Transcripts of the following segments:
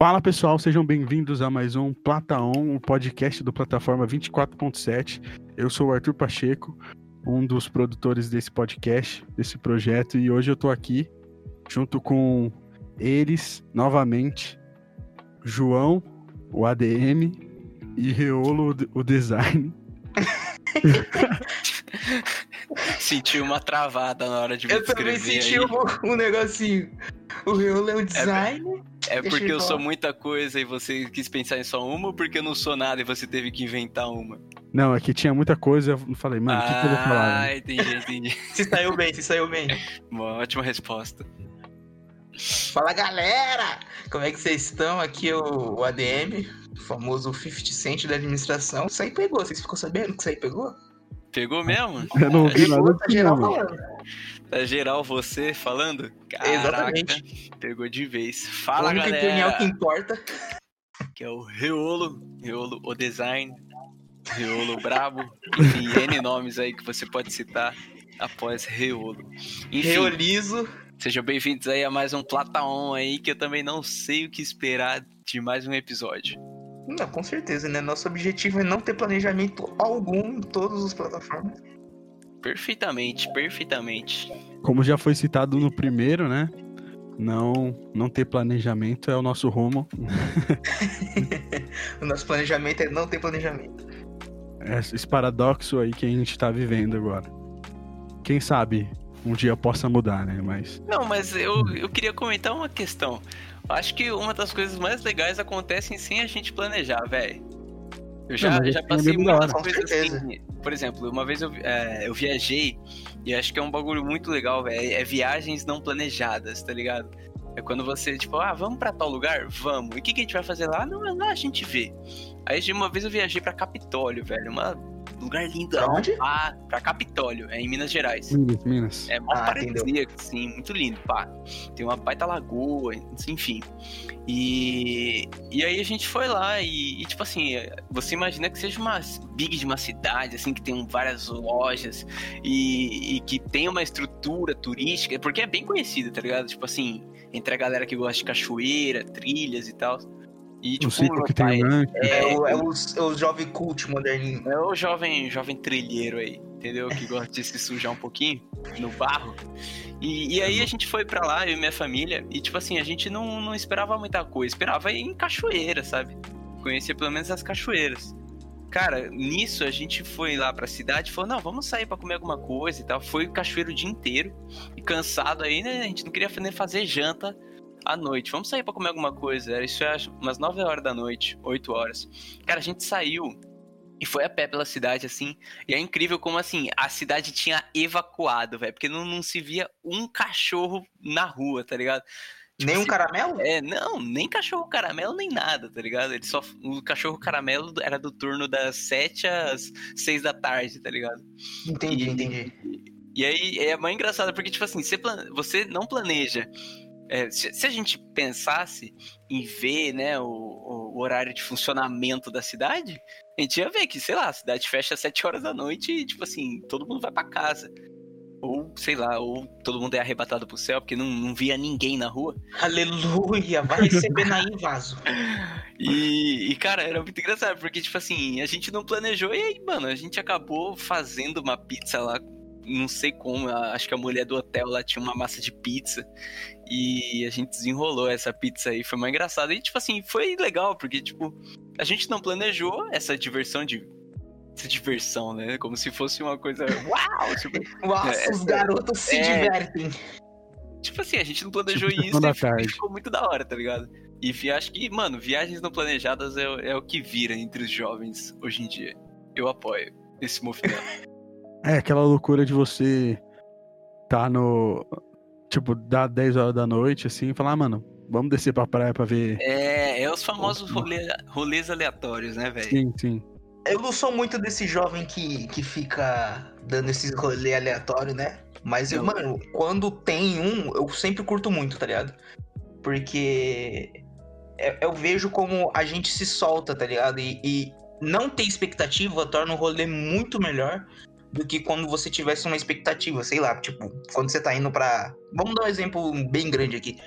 Fala pessoal, sejam bem-vindos a mais um Plata On, o podcast do Plataforma 24.7. Eu sou o Arthur Pacheco, um dos produtores desse podcast, desse projeto, e hoje eu tô aqui junto com eles, novamente, João, o ADM, e Reolo, o design. Senti uma travada na hora de me Eu também senti um, um negocinho. O Reolo é o design. É, é porque eu sou muita coisa e você quis pensar em só uma ou porque eu não sou nada e você teve que inventar uma? Não, é que tinha muita coisa, eu falei, mano, o ah, que, que eu vou falar? Ah, entendi, entendi. se saiu bem, se saiu bem. Uma ótima resposta. Fala galera! Como é que vocês estão? Aqui é o, o ADM, o famoso 50 Cent da administração. Isso aí pegou, vocês ficou sabendo que isso aí pegou? Pegou mesmo? Eu não ouvi Pegou, nada tá geral falando. Tá geral você falando? Caraca, Exatamente. Pegou de vez. Fala única galera, opinião que importa. que é o Reolo, Reolo o design, Reolo brabo, enfim, N nomes aí que você pode citar após Reolo. Enfim, Reolizo. sejam bem-vindos aí a mais um Plataon aí, que eu também não sei o que esperar de mais um episódio. Não, com certeza, né? Nosso objetivo é não ter planejamento algum em todas as plataformas. Perfeitamente, perfeitamente. Como já foi citado no primeiro, né? Não, não ter planejamento é o nosso rumo. o nosso planejamento é não ter planejamento. É esse paradoxo aí que a gente tá vivendo agora. Quem sabe um dia possa mudar, né? Mas Não, mas eu, eu queria comentar uma questão. Eu Acho que uma das coisas mais legais acontecem sem a gente planejar, velho. Eu já, Não, já é passei muitas coisas certeza. assim. Por exemplo, uma vez eu, é, eu viajei e acho que é um bagulho muito legal, velho. É viagens não planejadas, tá ligado? É quando você, tipo, ah, vamos pra tal lugar? Vamos. E o que, que a gente vai fazer lá? Não, lá a gente vê. Aí de uma vez eu viajei pra Capitólio, velho. Um lugar lindo. Pra onde? Ah, pra Capitólio, é em Minas Gerais. Minas, Minas. É mó Ah, paradisíaco, assim, muito lindo, pá. Tem uma baita lagoa, enfim. E, e aí a gente foi lá e, e, tipo assim, você imagina que seja uma big de uma cidade, assim, que tem várias lojas e, e que tem uma estrutura turística, porque é bem conhecido, tá ligado? Tipo assim, entre a galera que gosta de cachoeira, trilhas e tal. E, O tipo, ciclo meu que tem o rancho. É, o, é o, é o jovem cult moderninho. é o jovem, jovem trilheiro aí, entendeu? Que gosta de se sujar um pouquinho no barro. E, e aí a gente foi pra lá, eu e minha família, e tipo assim, a gente não, não esperava muita coisa, esperava ir em cachoeira, sabe? Conhecer pelo menos as cachoeiras. Cara, nisso a gente foi lá pra cidade e falou, não, vamos sair pra comer alguma coisa e tal. Foi cachoeiro o dia inteiro. E cansado aí, né? A gente não queria nem fazer janta à noite. Vamos sair pra comer alguma coisa. Era isso, acho, umas 9 horas da noite, 8 horas. Cara, a gente saiu e foi a pé pela cidade, assim. E é incrível como, assim, a cidade tinha evacuado, velho. Porque não, não se via um cachorro na rua, tá ligado? Tipo Nem um assim, caramelo? É, não, nem cachorro caramelo, nem nada, tá ligado? Ele só, o cachorro caramelo era do turno das 7 às 6 da tarde, tá ligado? Entendi, E- entendi. E aí é mais engraçado, porque, tipo assim, você, plan- você não planeja. É, se, se a gente pensasse em ver, né, o, o- horário de funcionamento da cidade, a gente ia ver que, sei lá, a cidade fecha às 7 horas da noite e, tipo assim, todo mundo vai pra casa. Ou, sei lá, ou todo mundo é arrebatado pro céu, porque não, não via ninguém na rua. Aleluia, vai receber aí, vaso. E, e, cara, era muito engraçado, porque, tipo assim, a gente não planejou e aí, mano, a gente acabou fazendo uma pizza lá, não sei como, acho que a mulher do hotel lá tinha uma massa de pizza e a gente desenrolou essa pizza aí, foi mais engraçado. E, tipo assim, foi legal, porque, tipo, a gente não planejou essa diversão de. Essa diversão, né? Como se fosse uma coisa. Uau! Tipo, Nossa, É, os garotos se é. divertem. Tipo assim, a gente não planejou Tipo, isso e ficou- tarde. ficou muito da hora, tá ligado? E vi- acho que, mano, viagens não planejadas é, o- é o que vira entre os jovens hoje em dia. Eu apoio esse movimento. É aquela loucura de você tá no. Tipo, dá 10 horas da noite, assim, e falar, ah, mano, vamos descer pra praia pra ver. é, é os famosos rolê- rolês aleatórios, né, velho? Sim, sim. Eu não sou muito desse jovem que, que fica dando esses rolê aleatório, né? Mas, eu, mano, quando tem um, eu sempre curto muito, tá ligado? Porque eu, eu vejo como a gente se solta, tá ligado? E, e não ter expectativa torna o rolê muito melhor do que quando você tivesse uma expectativa, sei lá, tipo, quando você tá indo pra. Vamos dar um exemplo bem grande aqui.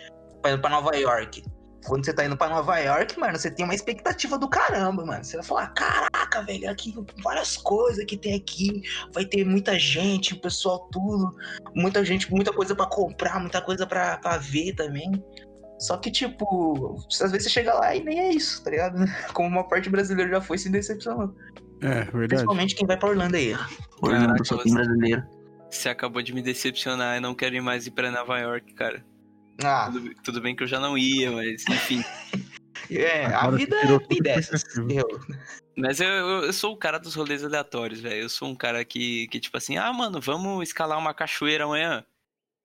Pra Nova York. quando você tá indo pra Nova York, mano, você tem uma expectativa do caramba, mano. Você vai falar, caraca, velho, aqui várias coisas que tem aqui. Vai ter muita gente, o pessoal tudo. Muita gente, muita coisa para comprar, muita coisa para ver também. Só que, tipo, às vezes você chega lá e nem é isso, tá ligado? Como uma parte brasileira já foi se decepcionou. É, verdade. Principalmente quem vai pra Orlando aí. Orlando, só você- tem brasileiro. Você acabou de me decepcionar, eu não quero ir mais ir pra Nova York, cara. Ah, Tudo, tudo bem que eu já não ia, mas enfim. é, a Agora vida tirou tem tudo dessas. Mas eu, eu, eu sou o cara dos rolês aleatórios, velho. Eu sou um cara que, que, tipo assim, ah, mano, vamos escalar uma cachoeira amanhã.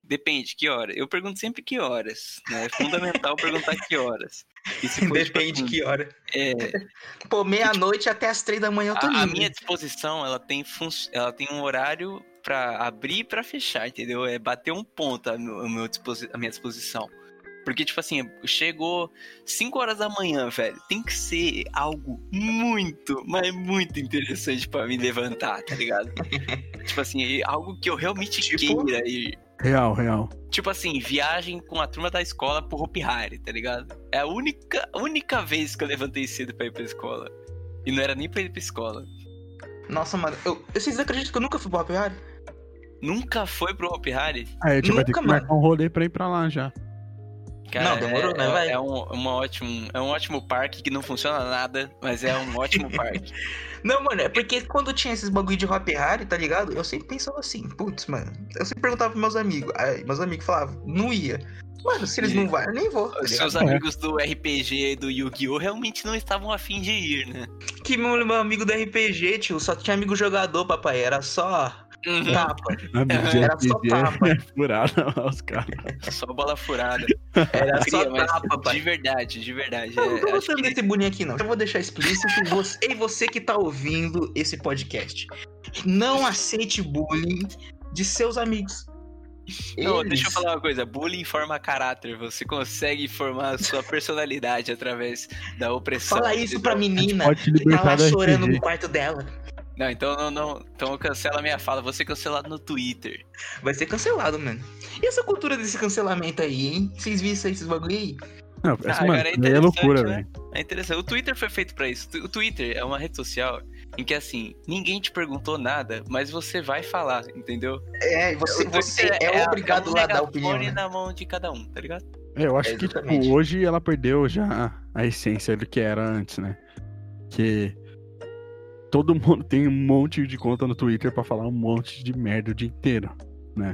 Depende, que hora? Eu pergunto sempre que horas, né? É fundamental perguntar que horas. E tipo Depende assim, que hora. É, Pô, meia-noite até as três da manhã eu tô a, minha disposição, ela tem, fun- ela tem um horário pra abrir e pra fechar, entendeu? É bater um ponto a, meu, a meu disposi- a minha disposição. Porque, tipo assim, chegou 5 horas da manhã, velho. Tem que ser algo muito, mas muito interessante pra me levantar, tá ligado? tipo assim, algo que eu realmente Tipo? queira ir. Real, real. Tipo assim, viagem com a turma da escola pro Hopi Hari, tá ligado? É a única, única vez que eu levantei cedo pra ir pra escola. E não era nem pra ir pra escola. Nossa, mano, eu, vocês acreditam que eu nunca fui pro Happy Harry? Nunca foi pro Hopi Hari? Aí a gente vai ter que marcar um rolê pra ir pra lá já. Cara, Não, demorou, é, né, é- vai? É um, uma ótimo, é um ótimo parque que não funciona nada, mas é um ótimo parque. Não, mano, é porque quando tinha esses bagulho de Happy Harry, tá ligado? Eu sempre pensava assim, putz, mano. Eu sempre perguntava pros meus amigos. Aí meus amigos falavam, não ia. Mano, se eles não vão, eu nem vou, tá seus amigos do RPG e do Yu-Gi-Oh! realmente não estavam afim de ir, né? Que meu, meu amigo do RPG, tio, só tinha amigo jogador, papai. Era só Uhum. tapa. Amigo de Era só tapa. é furada lá, os caras. Só bola furada. Era só Cria, tapa, pai. de verdade, de verdade. Eu não tô é, gostando que- desse boninho aqui, não. Eu vou deixar explícito. Você, e você que tá ouvindo esse podcast. Não aceite bullying de seus amigos. Não, Eles- deixa eu falar uma coisa. Bullying forma caráter. Você consegue formar a sua personalidade através da opressão. Fala isso pra menina que tá lá chorando RPG. no quarto dela. Não, então não, não. Então cancela a minha fala. Você cancelado no Twitter. Vai ser cancelado, mano. E essa cultura desse cancelamento aí, hein? Vocês viram isso aí, esses bagulho aí? Não, essa, Ah, mano, cara, é é loucura, interessante, né? velho. É interessante. O Twitter foi feito pra isso. O Twitter é uma rede social em que, assim, ninguém te perguntou nada, mas você vai falar, entendeu? É, você, você Twitter é a- obrigado um lá a dar opinião. né? na mão de cada um, tá ligado? É, eu acho que, Exatamente. tipo, hoje ela perdeu já a essência do que era antes, né? Que todo mundo tem um monte de conta no Twitter pra falar um monte de merda o dia inteiro.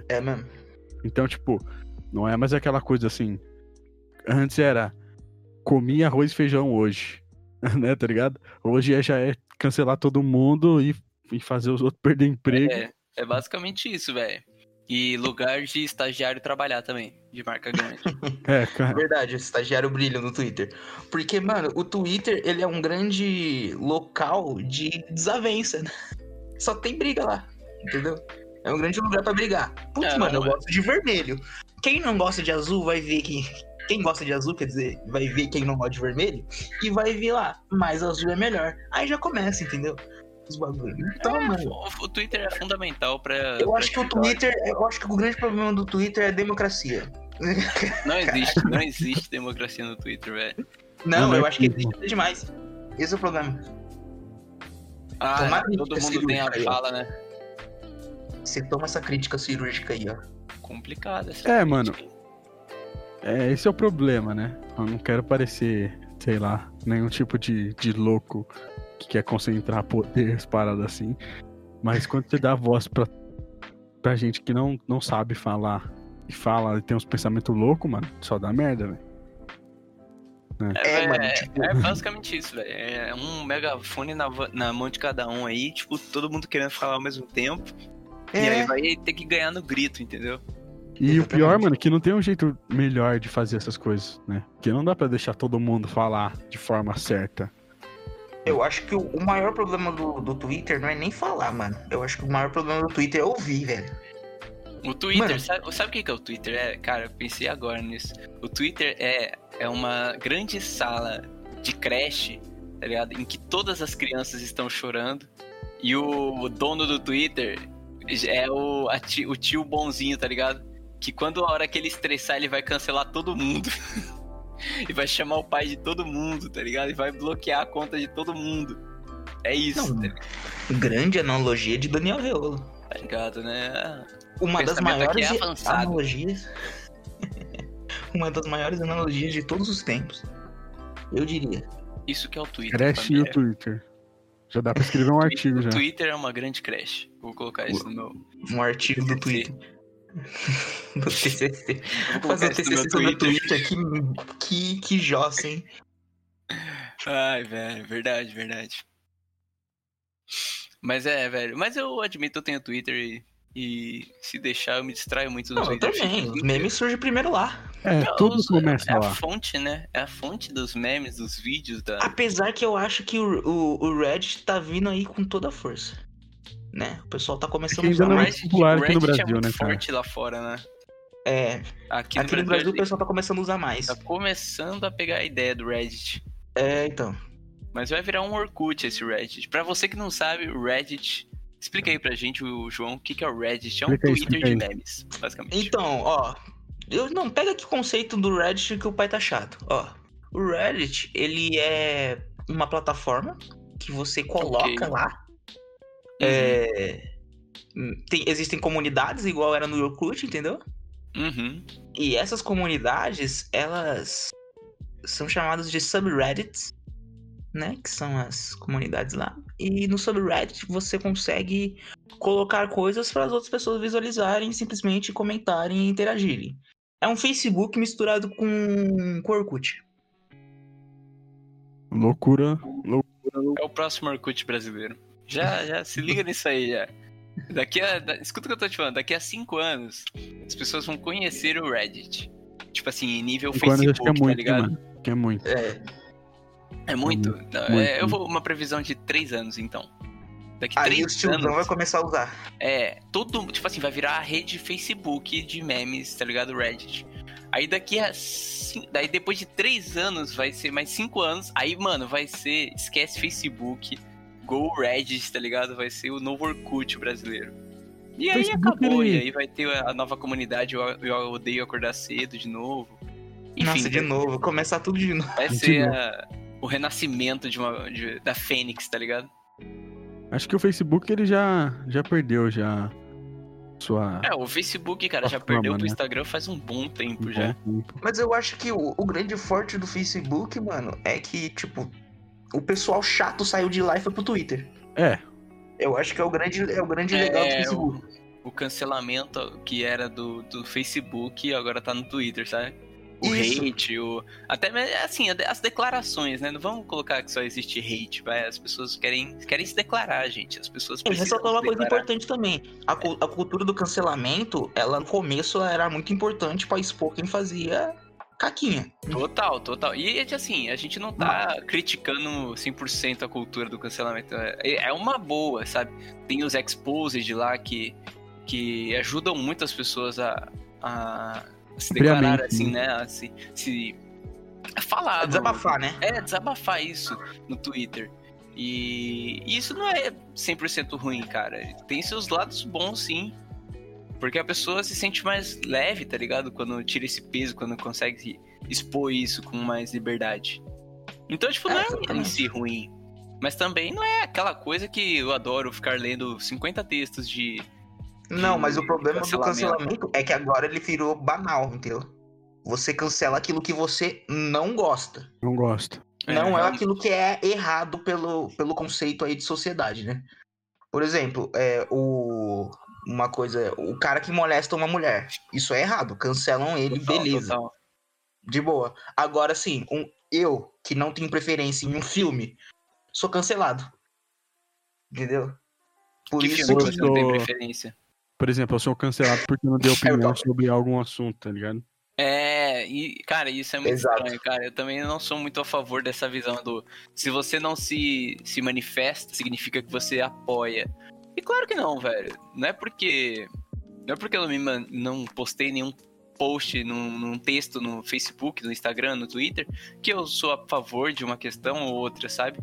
É mesmo. Então, tipo, não é mais aquela coisa assim. Antes era comi arroz e feijão hoje, né, tá ligado? Hoje é- já é cancelar todo mundo e, e fazer os outros perder emprego. É, é basicamente isso, velho. E lugar de estagiário trabalhar também, de marca grande. É, cara. Verdade, estagiário brilha no Twitter. Porque, mano, o Twitter, ele é um grande local de desavença, né? Só tem briga lá, entendeu? É um grande lugar pra brigar. Putz, É, mano, eu é. gosto de vermelho. Quem não gosta de azul vai ver que... Quem gosta de azul, quer dizer, vai ver quem não gosta de vermelho e vai ver lá, mais azul é melhor. Aí já começa, entendeu? Os bagulhos. Então, É, mano, o, o Twitter é fundamental pra. eu pra acho que o. Twitter, eu acho que o grande problema do Twitter é a democracia. Não existe, não existe democracia no Twitter, velho. Não, Não, eu é acho que existe demais. Esse é o problema. Ah, todo mundo tem a ó. fala, né? Você toma essa crítica cirúrgica aí, ó. Complicado essa É, crítica, mano. É, esse é o problema, né? Eu não quero parecer, sei lá, nenhum tipo de, de louco que quer concentrar poder, as paradas assim. Mas quando você dá voz pra, pra gente que não, não sabe falar e fala e tem uns pensamentos loucos, mano, só dá merda, velho. É, É, mano, é, tipo- é basicamente isso, velho. É um megafone na, na mão de cada um aí, tipo, todo mundo querendo falar ao mesmo tempo. E aí É, vai ter que ganhar no grito, entendeu? E o pior, Exatamente. mano, é que não tem um jeito melhor de fazer essas coisas, né? Porque não dá pra deixar todo mundo falar de forma certa. Eu acho que o, maior problema do, do Twitter não é nem falar, mano. Eu acho que o maior problema do Twitter é ouvir, velho. O Twitter, Mano. sabe, sabe o que é o Twitter? É, cara, eu pensei agora nisso. O Twitter é, é uma grande sala de creche, tá ligado? Em que todas as crianças estão chorando. E o dono do Twitter é o, ti- o tio bonzinho, tá ligado? Que quando a hora que ele estressar, ele vai cancelar todo mundo. e vai chamar o pai de todo mundo, tá ligado? E vai bloquear a conta de todo mundo. É isso, Não, tá? Grande analogia de Daniel Reolo. Tá ligado, né? Uma das aqui maiores é analogias. Uma das maiores analogias de todos os tempos. Eu diria. Isso que é o Twitter. Crash e o. Twitter. Já dá pra escrever um artigo O já. Twitter é uma grande crash. Vou colocar isso no meu. Um artigo do. Twitter. Do TCC. Fazer no TCC sobre o Twitter. Twitter. Que, que, que jossa, hein? Ai, velho, verdade, verdade. Mas é, velho. Mas eu admito, eu tenho Twitter e, e se deixar eu me distraio muito Não, eu Twitter. também. Fico- Os memes surgem primeiro lá. É, Não, tudo os- começa é a lá. fonte, né? É a fonte dos memes, dos vídeos da. Apesar que eu acho que o, o, o Reddit tá vindo aí com toda a força. Né? O pessoal tá começando a usar é mais. popular aqui no Reddit Brasil, é muito né, cara? forte lá fora, né? É, Aqui, aqui no Brasil o a pessoal tá começando a usar mais. tá começando a pegar a ideia do Reddit. É, então. Mas vai virar um Orkut esse Reddit. Pra você que não sabe, o Reddit. Explica aí pra gente, o João, o que é o Reddit. É um Explica Twitter explica de memes, basicamente. Então, ó. Eu, não, pega aqui o conceito do Reddit que o pai tá chato. Ó, o Reddit, ele é uma plataforma que você coloca Ok. lá. É, tem- existem comunidades, igual era no Orkut, entendeu? Uhum. E essas comunidades, elas são chamadas de subreddits, né? Que são as comunidades lá. E no subreddit você consegue colocar coisas para as outras pessoas visualizarem, simplesmente comentarem e interagirem. É um Facebook misturado com, com Orkut. Loucura. É o próximo Orkut brasileiro. Já, já se liga nisso aí, já. Daqui a. da- escuta o que eu tô te falando, daqui a cinco anos, as pessoas vão conhecer o Reddit. Tipo assim, em nível Cinco anos eu Facebook, acho que é tá muito, ligado? mano. Que é muito. É. É muito? Não, muito, é, eu vou uma previsão de três anos, então. Daqui Aí o três tiozão anos. vai começar a usar. É, todo. Tipo assim, vai virar a rede Facebook de memes, tá ligado? Reddit. Aí daqui a. Daí depois de três anos, vai ser mais cinco anos. Aí, mano, vai ser. Esquece Facebook. Go Reddit, tá ligado? Vai ser o novo Orkut brasileiro. E aí Facebook, acabou. ele- E aí vai ter a nova comunidade. Eu, eu odeio acordar cedo de novo. Enfim, Nossa, de novo, começar tudo de novo. vai ser a- o renascimento de uma, de- da Fênix, tá ligado? Acho que o Facebook ele já, já perdeu já sua. É, o Facebook, cara, já perdeu pro né? Instagram faz um bom tempo um já. bom tempo. Mas eu acho que o, o grande forte do Facebook, mano, é que, tipo, o pessoal chato saiu de lá e foi pro Twitter. É, Eu acho que é o grande, é o grande É, legal do o- Facebook. o cancelamento que era do, do Facebook agora tá no Twitter, sabe? O Isso. hate, o. Até me- assim, as declarações, né? Não vamos colocar que só existe hate, vai. As pessoas querem, querem se declarar, gente. As pessoas E precisam. ressaltar uma se coisa importante também. A, cu- a cultura do cancelamento, ela no começo era muito importante pra expor quem fazia caquinha. Total, total. E assim, a gente não tá criticando 100% a cultura do cancelamento. É é uma boa, sabe? Tem os exposed lá que, que ajudam muito as pessoas a, a se declarar assim, né? né? A se, se a falar. no- Desabafar, né? É, desabafar isso no Twitter. E isso não é 100% ruim, cara. Tem seus lados bons, sim. Porque a pessoa se sente mais leve, tá ligado? Quando tira esse peso, quando consegue expor isso com mais liberdade. Então, tipo, não É, é em si ruim. Mas também não é aquela coisa que eu adoro ficar lendo 50 textos de. Não, de mas o problema do cancelamento. cancelamento é que agora ele virou banal, entendeu? Você cancela aquilo que você não gosta. não gosto. não é realmente. aquilo que é errado pelo, pelo conceito aí de sociedade, né? Por exemplo, é, o, uma coisa, o cara que molesta uma mulher. Isso é errado. Cancelam ele, Total, beleza. total. De boa. Agora sim, um, eu, que não tenho preferência em um filme, sou cancelado. Entendeu? Por Que isso filme que. você não tem preferência? Por exemplo, eu sou cancelado porque não dei opinião sobre algum assunto, tá ligado? É, e, cara, isso é muito Exato. estranho, cara. Eu também não sou muito a favor dessa visão do se você não se, se manifesta, significa que você apoia. E claro que não, velho. Não é porque. Não é porque eu não, me man- não postei nenhum post num, num texto no Facebook, no Instagram, no Twitter, que eu sou a favor de uma questão ou outra, sabe?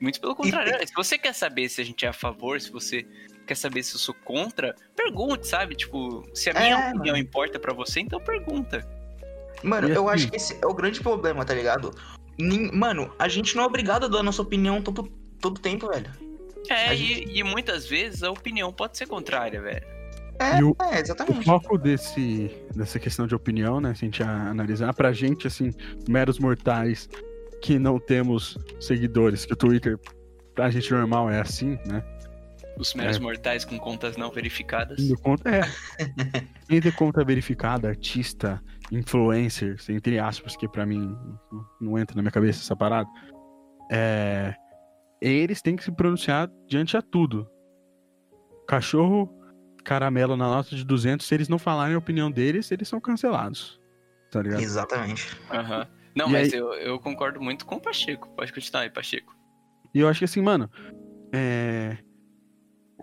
Muito pelo contrário. Se você quer saber se a gente é a favor, se você quer saber se eu sou contra, pergunte, sabe? Tipo, se a minha É, opinião mano. importa pra você, então pergunta. Mano, eu assim- acho que esse é o grande problema, tá ligado? Mano, a gente não é obrigado a dar a nossa opinião todo, todo tempo, velho. É, A e, gente- e muitas vezes a opinião pode ser contrária, velho. É, o- é O exatamente. foco desse, dessa questão de opinião, né? Se a gente analisar, pra gente, assim, meros mortais que não temos seguidores, que o Twitter, pra gente normal é assim, né? Os meros É. mortais com contas não verificadas. Tendo conta, é. Quem tem conta verificada, artista, influencer, entre aspas, que pra mim não entra na minha cabeça essa parada, é, eles têm que se pronunciar diante a tudo. Cachorro caramelo na nota de 200, se eles não falarem a opinião deles, eles são cancelados. Tá ligado? Exatamente. Aham. Não, E mas aí- eu, eu concordo muito com o Pacheco. Pode continuar aí, Pacheco. E eu acho que assim, mano, é...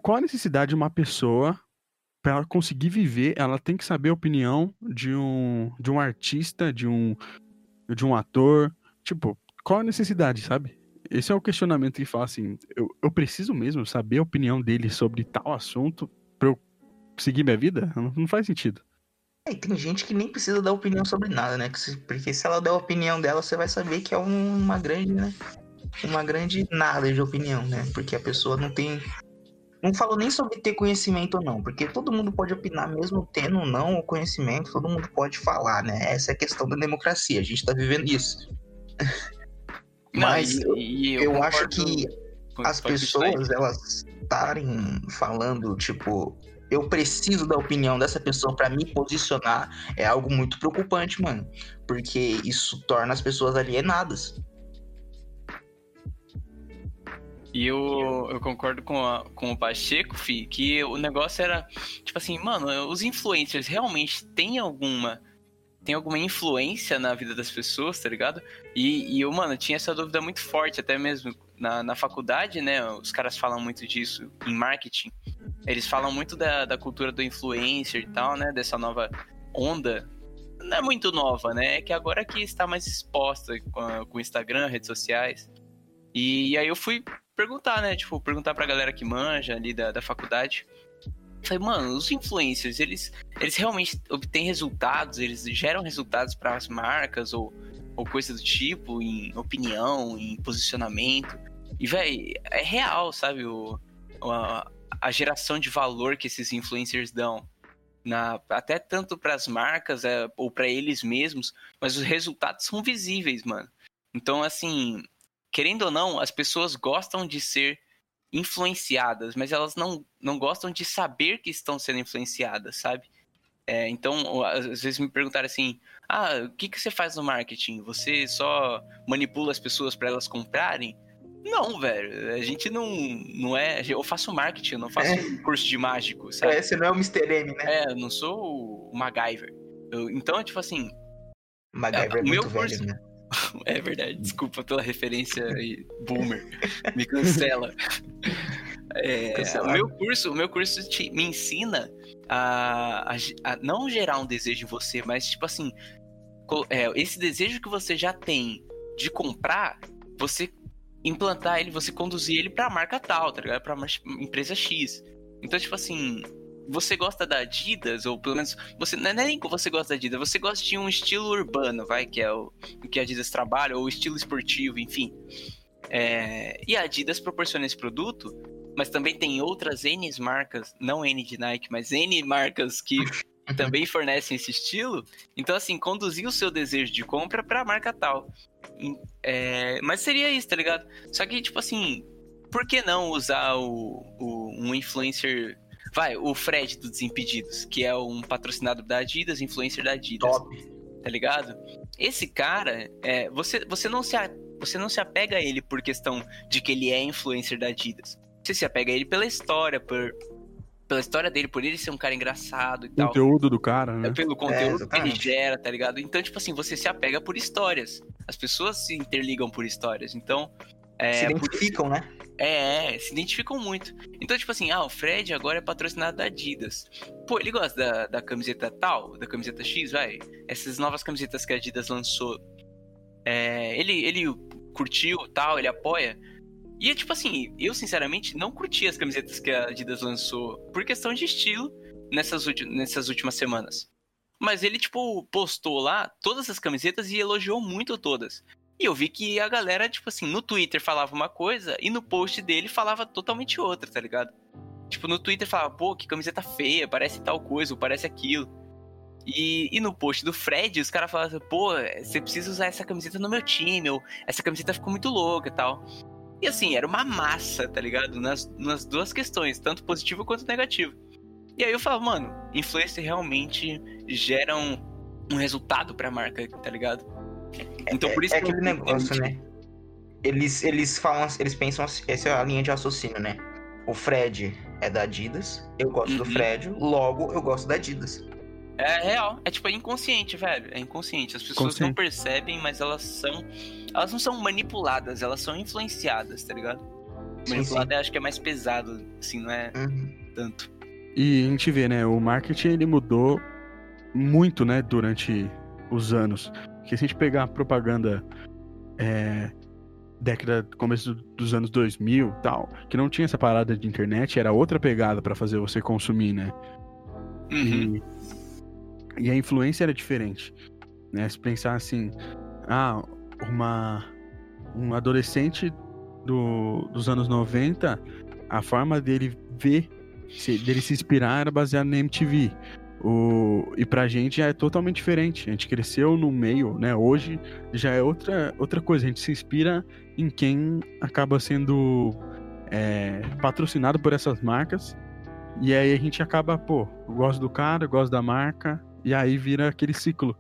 qual a necessidade de uma pessoa pra ela conseguir viver, ela tem que saber a opinião de um de um artista, de um de um ator, tipo, qual a necessidade, sabe? Esse é o questionamento que fala assim, eu, eu preciso mesmo saber a opinião dele sobre tal assunto pra eu seguir minha vida? Não, não faz sentido. É, tem gente que nem precisa dar opinião sobre nada, né? Porque se ela der a opinião dela, você vai saber que é um- uma grande, né? Uma grande nada de opinião, né? Porque a pessoa não tem. Não falo nem sobre ter conhecimento ou não, porque todo mundo pode opinar, mesmo tendo ou não o conhecimento, todo mundo pode falar, né? Essa é a questão da democracia, a gente tá vivendo isso. Não, Mas e- e Eu, acho concordo que as pessoas, elas estarem falando, tipo, eu preciso da opinião dessa pessoa pra me posicionar, é algo muito preocupante, mano. Porque isso torna as pessoas alienadas. E eu, eu concordo com, a- com o Pacheco, fi, que o negócio era, tipo assim, mano, os influencers realmente têm alguma. Tem alguma influência na vida das pessoas, tá ligado? E, e eu, mano, tinha essa dúvida muito forte, até mesmo na, na faculdade, né? Os caras falam muito disso em marketing. Eles falam muito da, da cultura do influencer e tal, né? Dessa nova onda. Não é muito nova, né? É que agora que está mais exposta com, com o Instagram, redes sociais. E, aí eu fui perguntar, né? Tipo, perguntar pra galera que manja ali da, da faculdade. Falei, mano, os influencers, eles, eles realmente obtêm resultados, eles geram resultados para as marcas ou, ou coisa do tipo, em opinião, em posicionamento. E, velho, é real, sabe? O, a, a geração de valor que esses influencers dão. Na, até tanto para as marcas é, ou para eles mesmos, mas os resultados são visíveis, mano. Então, assim, querendo ou não, as pessoas gostam de ser influenciadas, mas elas não, não gostam de saber que estão sendo influenciadas, sabe? É, então, às vezes me perguntaram assim: ah, o que, que você faz no marketing? Você só manipula as pessoas para elas comprarem? Não, velho, a gente não, não é. Eu faço marketing, eu não faço É. curso de mágico, sabe? É, você não é o Mr. M, né? É, eu não sou o MacGyver. Eu- então, tipo assim, MacGyver É, é, o meu muito curso- velho, né? É verdade, desculpa pela referência aí, boomer. Me cancela. É, o meu curso, o meu curso te- me ensina a, a, a não gerar um desejo em você, mas tipo assim, é, esse desejo que você já tem de comprar, você implantar ele, você conduzir ele pra marca tal, tá ligado? Pra mar- empresa X. Então, tipo assim, você gosta da Adidas, ou pelo menos, você não é nem que você gosta da Adidas, você gosta de um estilo urbano, vai, que é o, o que a Adidas trabalha, ou estilo esportivo, enfim. É, e a Adidas proporciona esse produto, mas também tem outras N marcas, não N de Nike, mas N marcas que também fornecem esse estilo. Então, assim, conduzir o seu desejo de compra pra marca tal. É, mas seria isso, tá ligado? Só que, tipo assim, por que não usar o, o- um influencer. Vai, o Fred do Desimpedidos, que é um patrocinado da Adidas, influencer da Adidas Top. tá ligado? Esse cara, é, você, você, não se você não se apega a ele por questão de que ele é influencer da Adidas. Você se apega a ele pela história, por, pela história dele, por ele ser um cara engraçado e tal. Conteúdo do cara, É né? pelo conteúdo que ele gera, tá ligado? Então, tipo assim, você se apega por histórias. As pessoas se interligam por histórias. Então, é, Se por identificam, né? É, é, se identificam muito. Então, tipo assim, ah, o Fred agora é patrocinado da Adidas. Pô, ele gosta da, da camiseta tal, da camiseta X, vai. Essas novas camisetas que a Adidas lançou. É, ele, ele curtiu tal, ele apoia. E é tipo assim, eu sinceramente não curti as camisetas que a Adidas lançou por questão de estilo nessas, nessas últimas semanas. Mas ele, tipo, postou lá todas as camisetas e elogiou muito todas. E eu vi que a galera, tipo assim, no Twitter falava uma coisa e no post dele falava totalmente outra, tá ligado? Tipo, no Twitter falava, pô, que camiseta feia, parece tal coisa, ou parece aquilo. E, e no post do Fred, os caras falavam, pô, você precisa usar essa camiseta no meu time, ou essa camiseta ficou muito louca e tal. E assim, era uma massa, tá ligado? Nas, nas duas questões, tanto positivo quanto negativo. E aí eu falo, mano, influencer realmente gera um, um resultado pra marca, tá ligado? Então por isso é, é aquele negócio, né? Eles, eles falam, eles pensam, essa é a linha de raciocínio, né? O Fred é da Adidas, eu gosto uhum. do Fred, logo eu gosto da Adidas. É real, é tipo é inconsciente, velho. É inconsciente. As pessoas não percebem, mas elas são. Elas não são manipuladas, elas são influenciadas, tá ligado? Manipulada acho que é mais pesado, assim, não é uhum. tanto. E a gente vê, né? O marketing ele mudou muito, né? Durante os anos. Porque se a gente pegar a propaganda é, década, começo dos anos 2000 tal, que não tinha essa parada de internet, era outra pegada para fazer você consumir, né? Uhum. E e a influência era diferente. Né? Se pensar assim, ah, uma, um adolescente do, dos anos 90, a forma dele ver, se, dele se inspirar era baseada na MTV. O, e pra gente é totalmente diferente. A gente cresceu no meio, né? Hoje já é outra, outra coisa. A gente se inspira em quem acaba sendo é, patrocinado por essas marcas. E aí a gente acaba, pô, eu gosto do cara, eu gosto da marca, e aí vira aquele ciclo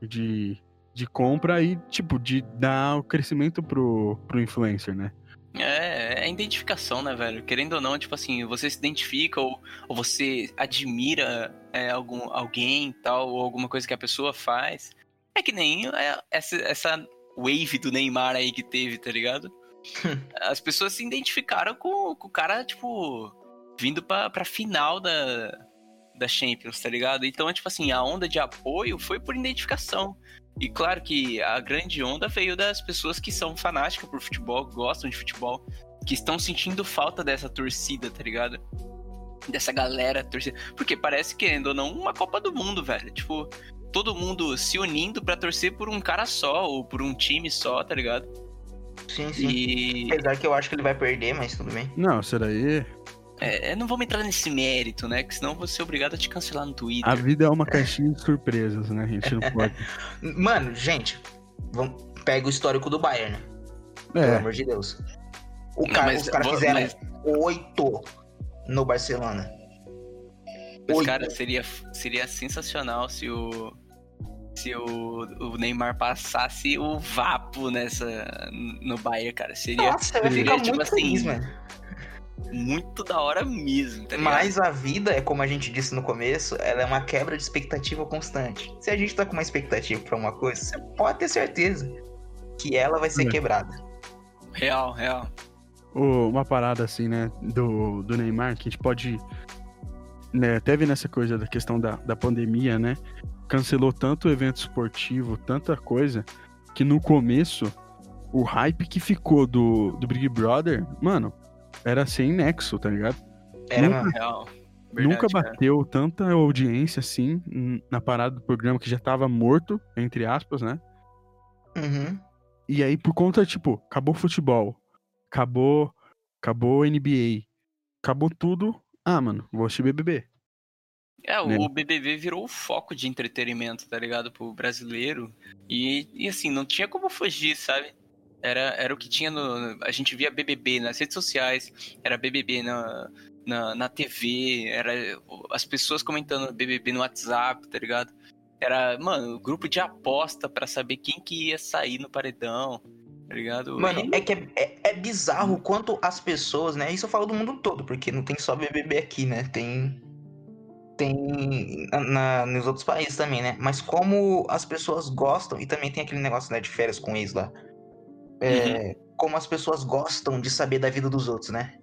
de, de compra e, tipo, de dar o crescimento pro, pro influencer, né? É, é identificação, né, velho? Querendo ou não, tipo assim, você se identifica ou, ou você admira é, algum, alguém tal, ou alguma coisa que a pessoa faz. É que nem é, essa, essa wave do Neymar aí que teve, tá ligado? As pessoas se identificaram com, com o cara, tipo, vindo pra, pra final da, da Champions, tá ligado? Então, é tipo assim, a onda de apoio foi por identificação. E claro que a grande onda veio das pessoas que são fanáticas por futebol, gostam de futebol, que estão sentindo falta dessa torcida, tá ligado? Dessa galera torcida. Porque parece, querendo ou não, uma Copa do Mundo, velho. Tipo, todo mundo se unindo para torcer por um cara só, ou por um time só, tá ligado? Sim, sim. E... Apesar que eu acho que ele vai perder, mas tudo bem. Não, isso daí é, não vamos entrar nesse mérito, né? Que senão vou ser obrigado a te cancelar no Twitter. A vida é uma caixinha de surpresas, né? A gente não pode. Mano, gente, vamos, pega o histórico do Bayern, né? É. Pelo amor de Deus. O não, cara, mas, os caras fizeram mas... oito no Barcelona. Mas, cara, seria, seria sensacional se o. Se o, o Neymar passasse o vapo nessa. no Bayern, cara. Seria. Nossa, eu ia ficar tipo muito assim, feliz, mano muito da hora mesmo, tá Mas a vida, é como a gente disse no começo, ela é uma quebra de expectativa constante. Se a gente tá com uma expectativa para uma coisa, você pode ter certeza que ela vai ser é. quebrada. Real, real. Uma parada assim, né, do, do Neymar, que a gente pode. Né, teve nessa coisa da questão da, da pandemia, né? Cancelou tanto evento esportivo, tanta coisa, que no começo, o hype que ficou do, do Big Brother, mano, era sem nexo, tá ligado? Era nunca, real. Verdade, nunca bateu cara. tanta audiência assim na parada do programa que já tava morto, entre aspas, né? Uhum. E aí, por conta, tipo, acabou o futebol, acabou, acabou NBA, acabou tudo. Ah, mano, vou assistir BBB. É, né? o BBB virou o foco de entretenimento, tá ligado? Pro brasileiro. E, e assim, não tinha como fugir, sabe? Era, era o que tinha no. A gente via BBB nas redes sociais, era BBB na, na, na TV, era as pessoas comentando BBB no WhatsApp, tá ligado? Era, mano, grupo de aposta para saber quem que ia sair no paredão, ligado? Mano, é que é, é, é, bizarro quanto as pessoas, né? Isso eu falo do mundo todo, porque não tem só BBB aqui, né? Tem. Tem na, nos outros países também, né? Mas como as pessoas gostam, e também tem aquele negócio né, de férias com ex lá é, uhum. como as pessoas gostam de saber da vida dos outros, né?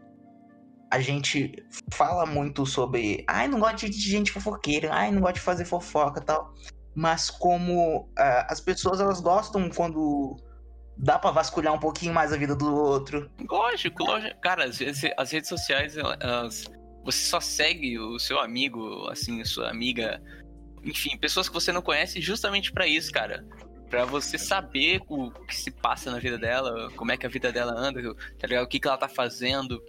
A gente fala muito sobre, ai, não gosto de gente fofoqueira, ai, não gosto de fazer fofoca tal. Mas como uh, as pessoas elas gostam quando dá para vasculhar um pouquinho mais a vida do outro. Lógico, lógico. Cara, as, as redes sociais, elas, você só segue o seu amigo, assim, a sua amiga enfim, pessoas que você não conhece justamente pra isso, cara. Pra você saber o que se passa na vida dela, como é que a vida dela anda, tá ligado? O que, que ela tá fazendo.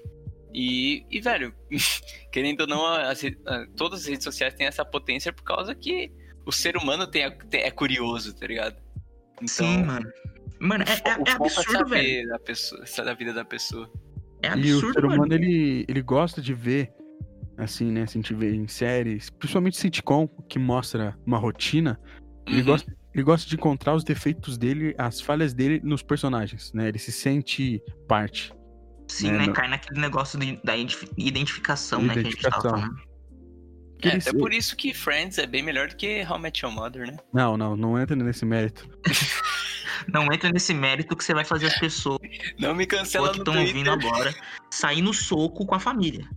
E, e velho, querendo ou não, as ah, todas as redes sociais têm essa potência por causa que o ser humano tem- é curioso, tá ligado? Então, Sim, mano. Mano, é, é- é foco absurdo, velho. Da, pessoa, da vida da pessoa. É E o absurdo, ser humano, mano. ele, ele gosta de ver, assim, né? Se a gente vê em séries, principalmente sitcom, que mostra uma rotina, ele, Uhum. gosta, ele gosta de encontrar os defeitos dele, as falhas dele nos personagens, né? Ele se sente parte. Sim, É, né? não- Cai naquele negócio de- da identifi- identificação, né? Que a gente tava Identificação. falando. É, é por isso que Friends é bem melhor do que How I Met Your Mother, né? Não, não, não entra nesse mérito. Não entra nesse mérito que você vai fazer as pessoas Não me cancela que estão ouvindo agora sair no soco com a família.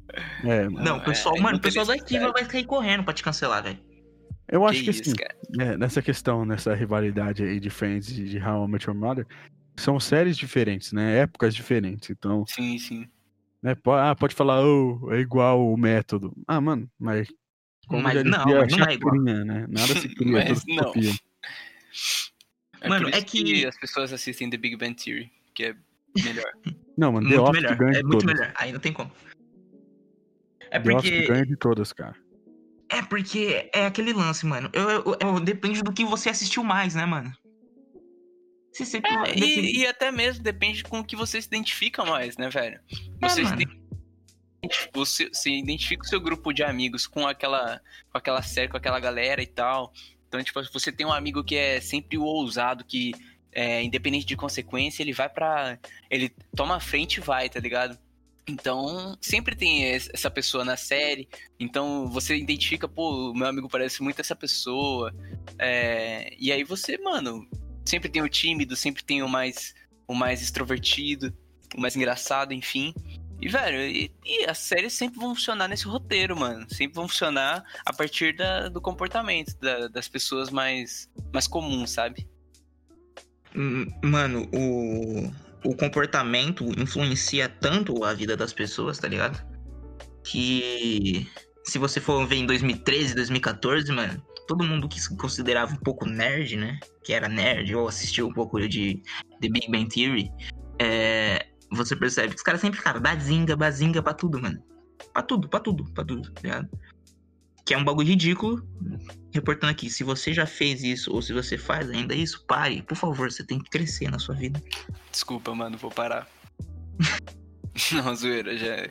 É, Não, é, o pessoal, é mano, o pessoal da ativa necessário. vai cair correndo pra te cancelar, velho. eu acho que, isso, assim, cara. é, nessa questão, nessa rivalidade aí de Friends e de How I Met Your Mother, são séries diferentes, né? Épocas diferentes. Então, Sim, sim. né, po- ah, pode falar, oh, é igual o método. Ah, mano, mas. Como Mas não, não é igual. Né? Nada se cria, Mas tudo se não. copia. É Mano, é isso que- as pessoas assistem The Big Bang Theory, que é melhor. Não, mano, The Muito Office melhor. ganha de É muito todas. melhor. Aí não tem como. É The Office porque. ganha de todas, cara. É porque é aquele lance, mano. Eu, eu- eu- depende do que você assistiu mais, né, mano? Se você. É, e, e até mesmo depende com o que você se identifica mais, né, velho? É, Você, se mano. ident- você, você identifica o seu grupo de amigos com aquela, com aquela série, com aquela galera e tal. Então, tipo, você tem um amigo que é sempre o ousado, que é, independente de consequência, ele vai pra. Ele toma a frente e vai, tá ligado? Então, sempre tem es- essa pessoa na série. Então, você identifica, pô, meu amigo parece muito essa pessoa. É, e aí você, mano, sempre tem o tímido, sempre tem o mais, o mais extrovertido, o mais engraçado, enfim. E, velho, e, e as séries sempre vão funcionar nesse roteiro, mano. Sempre vão funcionar a partir da- do comportamento da- das pessoas mais, mais comuns, sabe? Mano, o, o comportamento influencia tanto a vida das pessoas, tá ligado? Que se você for ver em 2013, 2014, mano, todo mundo que se considerava um pouco nerd, né? Que era nerd ou assistiu um pouco de The Big Bang Theory, é, você percebe que os caras sempre ficaram bazinga, bazinga pra tudo, mano. Pra tudo, pra tudo, pra tudo, tá ligado? Que é um bagulho ridículo. Reportando aqui, se você já fez isso ou se você faz ainda isso, pare. Por favor, você tem que crescer na sua vida. Desculpa, mano, vou parar. Não, zoeira, já.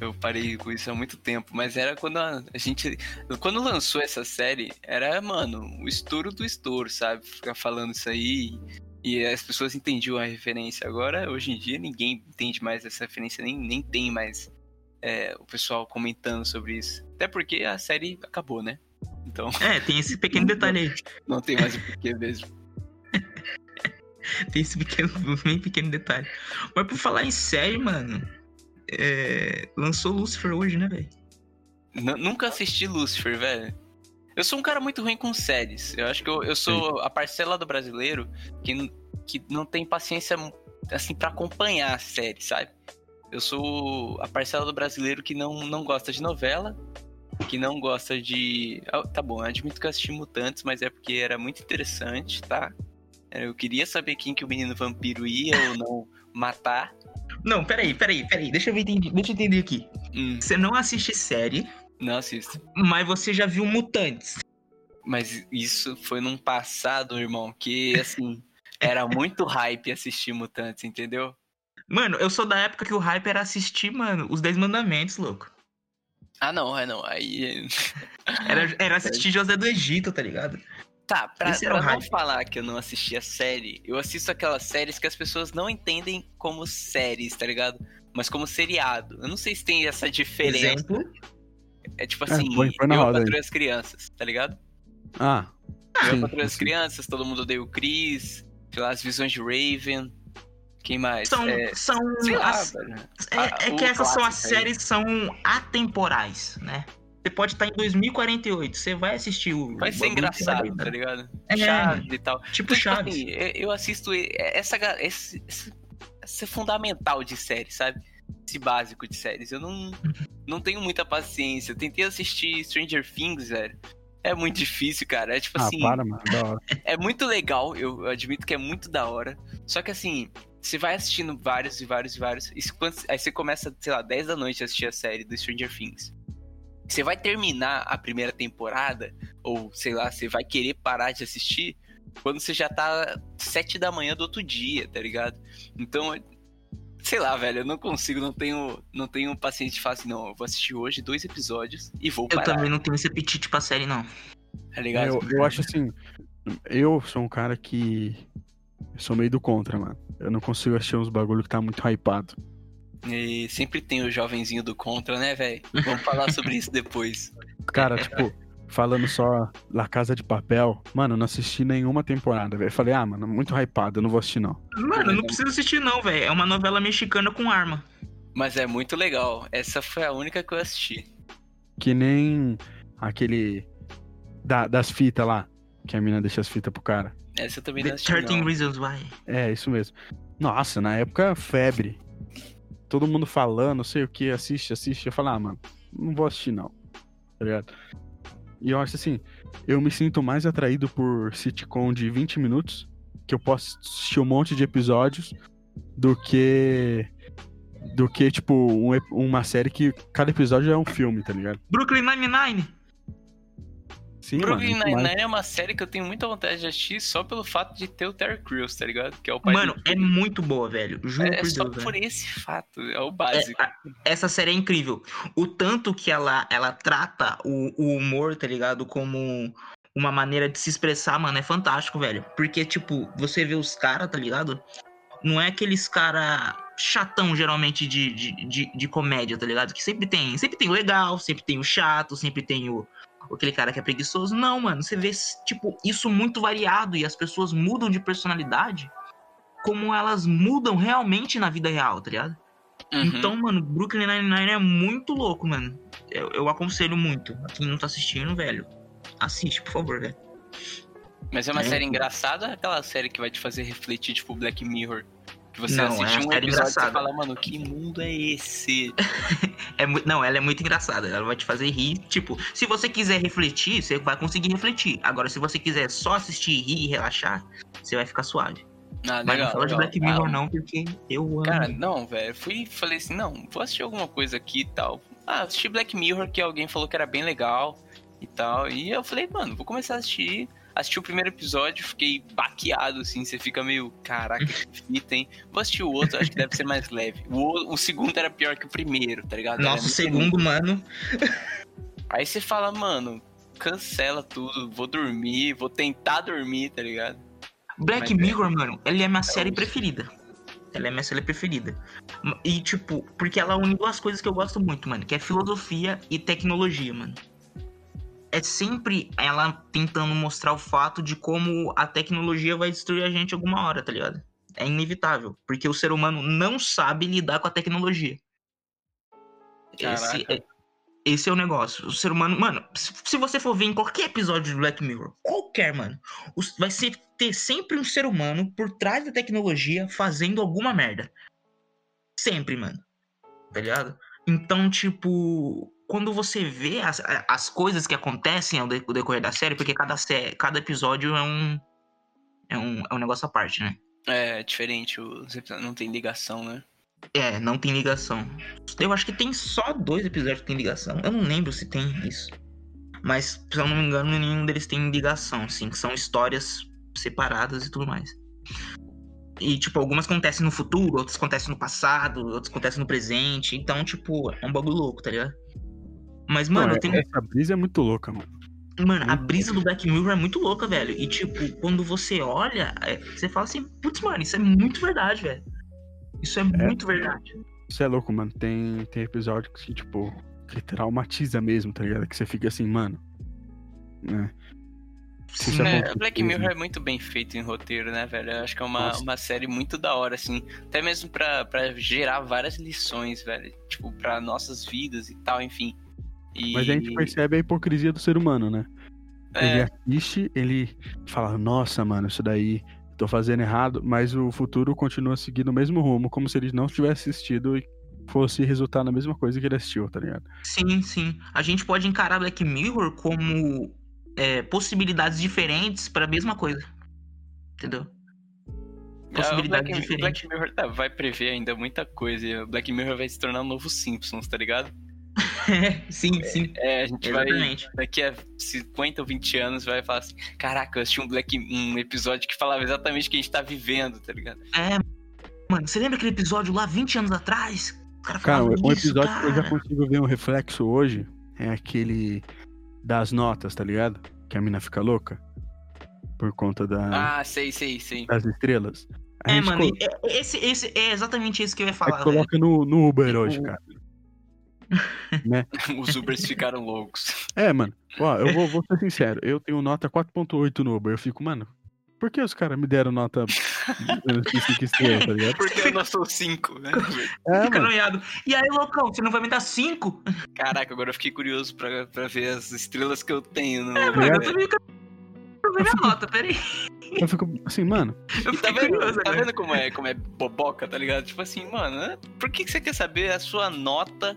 Eu parei com isso há muito tempo, mas era quando a, a gente. Quando lançou essa série, era, mano, o estouro do estouro, sabe? Ficar falando isso aí. E as pessoas entendiam a referência. Agora, hoje em dia, ninguém entende mais essa referência, nem, nem tem mais é, o pessoal comentando sobre isso. Até porque a série acabou, né? Então, É, tem esse pequeno detalhe aí. não tem mais o porquê mesmo. Tem esse pequeno, bem pequeno detalhe. Mas por falar em série, mano. é, lançou Lucifer hoje, né, velho? Nunca assisti Lucifer, velho. Eu sou um cara muito ruim com séries. Eu acho que eu, eu sou a parcela do brasileiro que, que não tem paciência, assim, pra acompanhar a série, sabe? Eu sou a parcela do brasileiro que não, não gosta de novela, que não gosta de. Ah, tá bom, eu admito que eu assisti Mutantes, mas é porque era muito interessante, tá? Eu queria saber quem que o menino vampiro ia ou não matar. Não, peraí, peraí, peraí. Deixa eu entender, deixa eu entender aqui. Hum, Você não assiste série, não assisto. mas você já viu Mutantes. Mas isso foi num passado, irmão, que assim, era muito hype assistir Mutantes, entendeu? Mano, eu sou da época que o hype era assistir, mano, os Dez Mandamentos, louco. Ah, não, é não. Aí. Era, era assistir José do Egito, tá ligado? Tá, pra, pra não hype. falar que eu não assisti a série, eu assisto aquelas séries que as pessoas não entendem como séries, tá ligado? Mas como seriado. Eu não sei se tem essa diferença. Exemplo. É tipo É, assim, põe- põe na eu roda aí. patrulho as crianças, tá ligado? Ah, Eu sim, patrulho as crianças, todo mundo odeia o Chris, sei lá, as visões de Raven. Quem mais? São. É, são sei lá, as-. É, Ah, é que essas são as séries que são atemporais, né? Você pode estar em 2048, você vai assistir o. Vai ser engraçado, tá ligado? É, Chaves e tal. Tipo Então, tipo Chaves. assim, eu eu assisto essa, ga- esse, esse, esse fundamental de série, sabe? Esse básico de séries. Eu não, não tenho muita paciência. Eu tentei assistir Stranger Things, velho. É muito difícil, cara. É tipo Ah, assim. para, mano. Da hora. É muito legal, eu admito que é muito da hora. Só que assim, você vai assistindo vários e vários e vários. E quando- aí você começa, sei lá, 10 da noite a assistir a série do Stranger Things. Você vai terminar a primeira temporada, ou sei lá, você vai querer parar de assistir quando você já tá 7 da manhã do outro dia, tá ligado? Então, sei lá, velho, eu não consigo, não tenho, não tenho paciente de falar assim, não, eu vou assistir hoje dois episódios e vou Eu parar, também não tenho esse apetite pra série, não. tá ligado? Eu, eu acho assim. Eu sou um cara que. Eu sou meio do contra, mano. Eu não consigo assistir uns bagulho que tá muito hypado. E sempre tem o jovenzinho do contra, né, velho? Vamos falar sobre isso depois. Cara, tipo, falando só La Casa de Papel, mano, eu não assisti nenhuma temporada, velho. Falei, ah, mano, muito hypado, eu não vou assistir, não. Mano, não precisa assistir, não, velho. É uma novela mexicana com arma. Mas é muito legal. Essa foi a única que eu assisti. Que nem aquele. da- das fitas lá. Que a mina deixa as fitas pro cara. Essa eu também não The assisti. 13 Não. Reasons Why. É, isso mesmo. Nossa, na época, febre. Todo mundo falando, não sei o que, assiste, assiste. Eu falo, ah, mano, não vou assistir, não. Tá ligado? E eu acho assim, eu me sinto mais atraído por sitcom de 20 minutos, que eu posso assistir um monte de episódios, do que. Do que, tipo, um uma série que cada episódio é um filme, tá ligado? Brooklyn Nine-Nine. Sim, Brooklyn. Nine-Nine é uma série que eu tenho muita vontade de assistir só pelo fato de ter o Terry Crews, tá ligado? Que é o pai Mano, é muito boa, velho. Juro É, por só Deus, por velho. esse fato, é o básico. É, a- essa série é incrível. O tanto que ela, ela trata o, o humor, tá ligado? Como uma maneira de se expressar, mano, é fantástico, velho. Porque, tipo, você vê os caras, tá ligado? Não é aqueles cara chatão, geralmente, de, de, de, de comédia, tá ligado? Que sempre tem. Sempre tem o legal, sempre tem o chato, sempre tem o. Aquele cara que é preguiçoso. Não, mano. Você vê, tipo, isso muito variado e as pessoas mudam de personalidade como elas mudam realmente na vida real, tá ligado? Uhum. Então, mano, Brooklyn Nine-Nine é muito louco, mano. Eu, eu aconselho muito. A quem não tá assistindo, velho, assiste, por favor, velho. Mas é uma É. série engraçada ou é aquela série que vai te fazer refletir, tipo Black Mirror? Que você Não, é assiste uma um episódio e fala, mano, que mundo é esse? É, mu- não, ela é muito engraçada. Ela vai te fazer rir. Tipo, se você quiser refletir, você vai conseguir refletir. Agora, se você quiser só assistir, rir e relaxar, você vai ficar suave. Ah, Mas legal, não fala de legal. Black Mirror, Ah, não, porque eu amo. Cara, não, velho. Fui falei assim, não, vou assistir alguma coisa aqui e tal. Ah, assisti Black Mirror, que alguém falou que era bem legal e tal. E eu falei, mano, vou começar a assistir. Assisti o primeiro episódio, fiquei baqueado, assim, você fica meio, caraca, que fita, hein? Vou assistir o outro, acho que deve ser mais leve. O, o segundo era pior que o primeiro, tá ligado? Nossa, o segundo, mano. Aí você fala, mano, cancela tudo, vou dormir, vou tentar dormir, tá ligado? Black Mas é. Mirror, mano, ele é minha série isso. preferida. Ela é minha série preferida. E, tipo, porque ela une duas coisas que eu gosto muito, mano, que é filosofia e tecnologia, mano. É sempre ela tentando mostrar o fato de como a tecnologia vai destruir a gente alguma hora, tá ligado? É inevitável, porque o ser humano não sabe lidar com a tecnologia. Esse é, esse é o negócio. O ser humano, mano, se você for ver em qualquer episódio de Black Mirror, qualquer, mano, vai ser ter sempre um ser humano por trás da tecnologia fazendo alguma merda. Sempre, mano. Tá ligado? Então, tipo, quando você vê as, as coisas que acontecem ao de- ao decorrer da série, porque cada, sé- cada episódio é um, é um. É um negócio à parte, né? É diferente, os episódios não tem ligação, né? É, não tem ligação. Eu acho que tem só dois episódios que tem ligação. Eu não lembro se tem isso. Mas, se eu não me engano, nenhum deles tem ligação, assim, que são histórias separadas e tudo mais. E, tipo, algumas acontecem no futuro, outras acontecem no passado, outras acontecem no presente. Então, tipo, é um bagulho louco, tá ligado? Mas, mano, Não, eu tenho Essa brisa é muito louca, mano. Mano, a brisa do Black Mirror é muito louca, velho. E, tipo, quando você olha, é, você fala assim, putz, mano, isso é muito verdade, velho. Isso é, muito verdade. Isso é louco, mano. Tem, tem episódio que, tipo, que traumatiza mesmo, tá ligado? Que você fica assim, mano. Né? Sim, é É, Black. Mirror é muito bem feito em roteiro, né, velho? Eu acho que é uma, Nossa. uma série muito da hora, assim. Até mesmo pra, pra gerar várias lições, velho. Tipo, pra nossas vidas e tal, enfim. E... Mas a gente percebe a hipocrisia do ser humano, né? Ele É, assiste, ele fala, nossa, mano, isso daí tô fazendo errado, mas o futuro continua seguindo o mesmo rumo, como se ele não tivesse assistido e fosse resultar na mesma coisa que ele assistiu, tá ligado? Sim, sim. A gente pode encarar Black Mirror como é, possibilidades diferentes pra mesma coisa. Entendeu? O Possibilidades Black, diferentes. Black Mirror tá, vai prever ainda muita coisa. e o Black Mirror vai se tornar o novo Simpsons, tá ligado? sim, sim. É, a gente vai. Exatamente. Daqui a 50 ou 20 anos vai falar assim: Caraca, eu assisti um, Black, um episódio que falava exatamente o que a gente tá vivendo, tá ligado? É, mano, você lembra aquele episódio lá 20 anos atrás? Cara, Cara, um isso, episódio que eu já cara. consigo ver um reflexo hoje é aquele das notas, tá ligado? Que a mina fica louca. Por conta da, Ah, sei, sei, sei. das estrelas. A É, mano, colo- é- esse, esse é exatamente isso que eu ia falar, coloca no, no Uber hoje, O- cara. Os Ubers ficaram loucos. É, mano. Ó, eu vou, vou ser sincero. Eu tenho nota 4.8 no Uber. Eu fico, mano, por que os caras me deram nota 5 estrelas, tá ligado? Porque eu não sou 5, né? É, Fica noiado. E aí, loucão, você não vai me dar 5? Caraca, agora eu fiquei curioso pra, pra ver as estrelas que eu tenho no. É, mano, eu também quero ver minha nota, peraí. Eu fico assim, mano. Eu tá vendo, curioso tá vendo como é, como é boboca, tá ligado? Tipo assim, mano, né? por que, que você quer saber a sua nota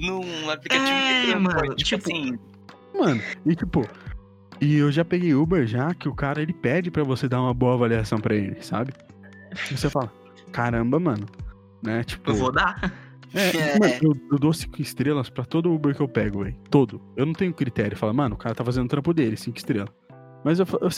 num aplicativo É, de mano, Tipo, tipo- assim, Mano, e tipo. E eu já peguei Uber já, que o cara ele pede pra você dar uma boa avaliação pra ele, sabe? E você fala, caramba, mano. Né? Tipo. Eu vou dar. É, É. mano, eu, eu dou cinco estrelas pra todo Uber que eu pego, velho. Todo. Eu não tenho critério. Fala, mano, o cara tá fazendo o trampo dele, cinco estrelas. Mas eu, eu,